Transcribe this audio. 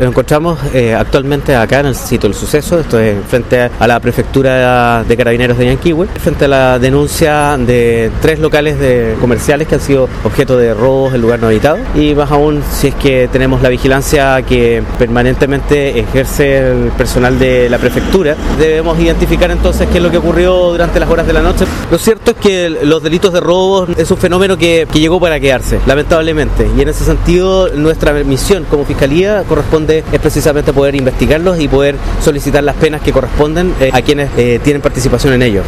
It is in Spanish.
Nos encontramos eh, actualmente acá en el sitio del suceso, esto es frente a la prefectura de carabineros de Yanquihue, frente a la denuncia de tres locales de comerciales que han sido objeto de robos en lugar no habitado y más aún si es que tenemos la vigilancia que permanentemente ejerce el personal de la prefectura, debemos identificar entonces qué es lo que ocurrió durante las horas de la noche. Lo cierto es que los delitos de robo es un fenómeno que llegó para quedarse, lamentablemente, y en ese sentido nuestra misión como fiscalía corresponde es precisamente poder investigarlos y poder solicitar las penas que corresponden eh, a quienes eh, tienen participación en ellos.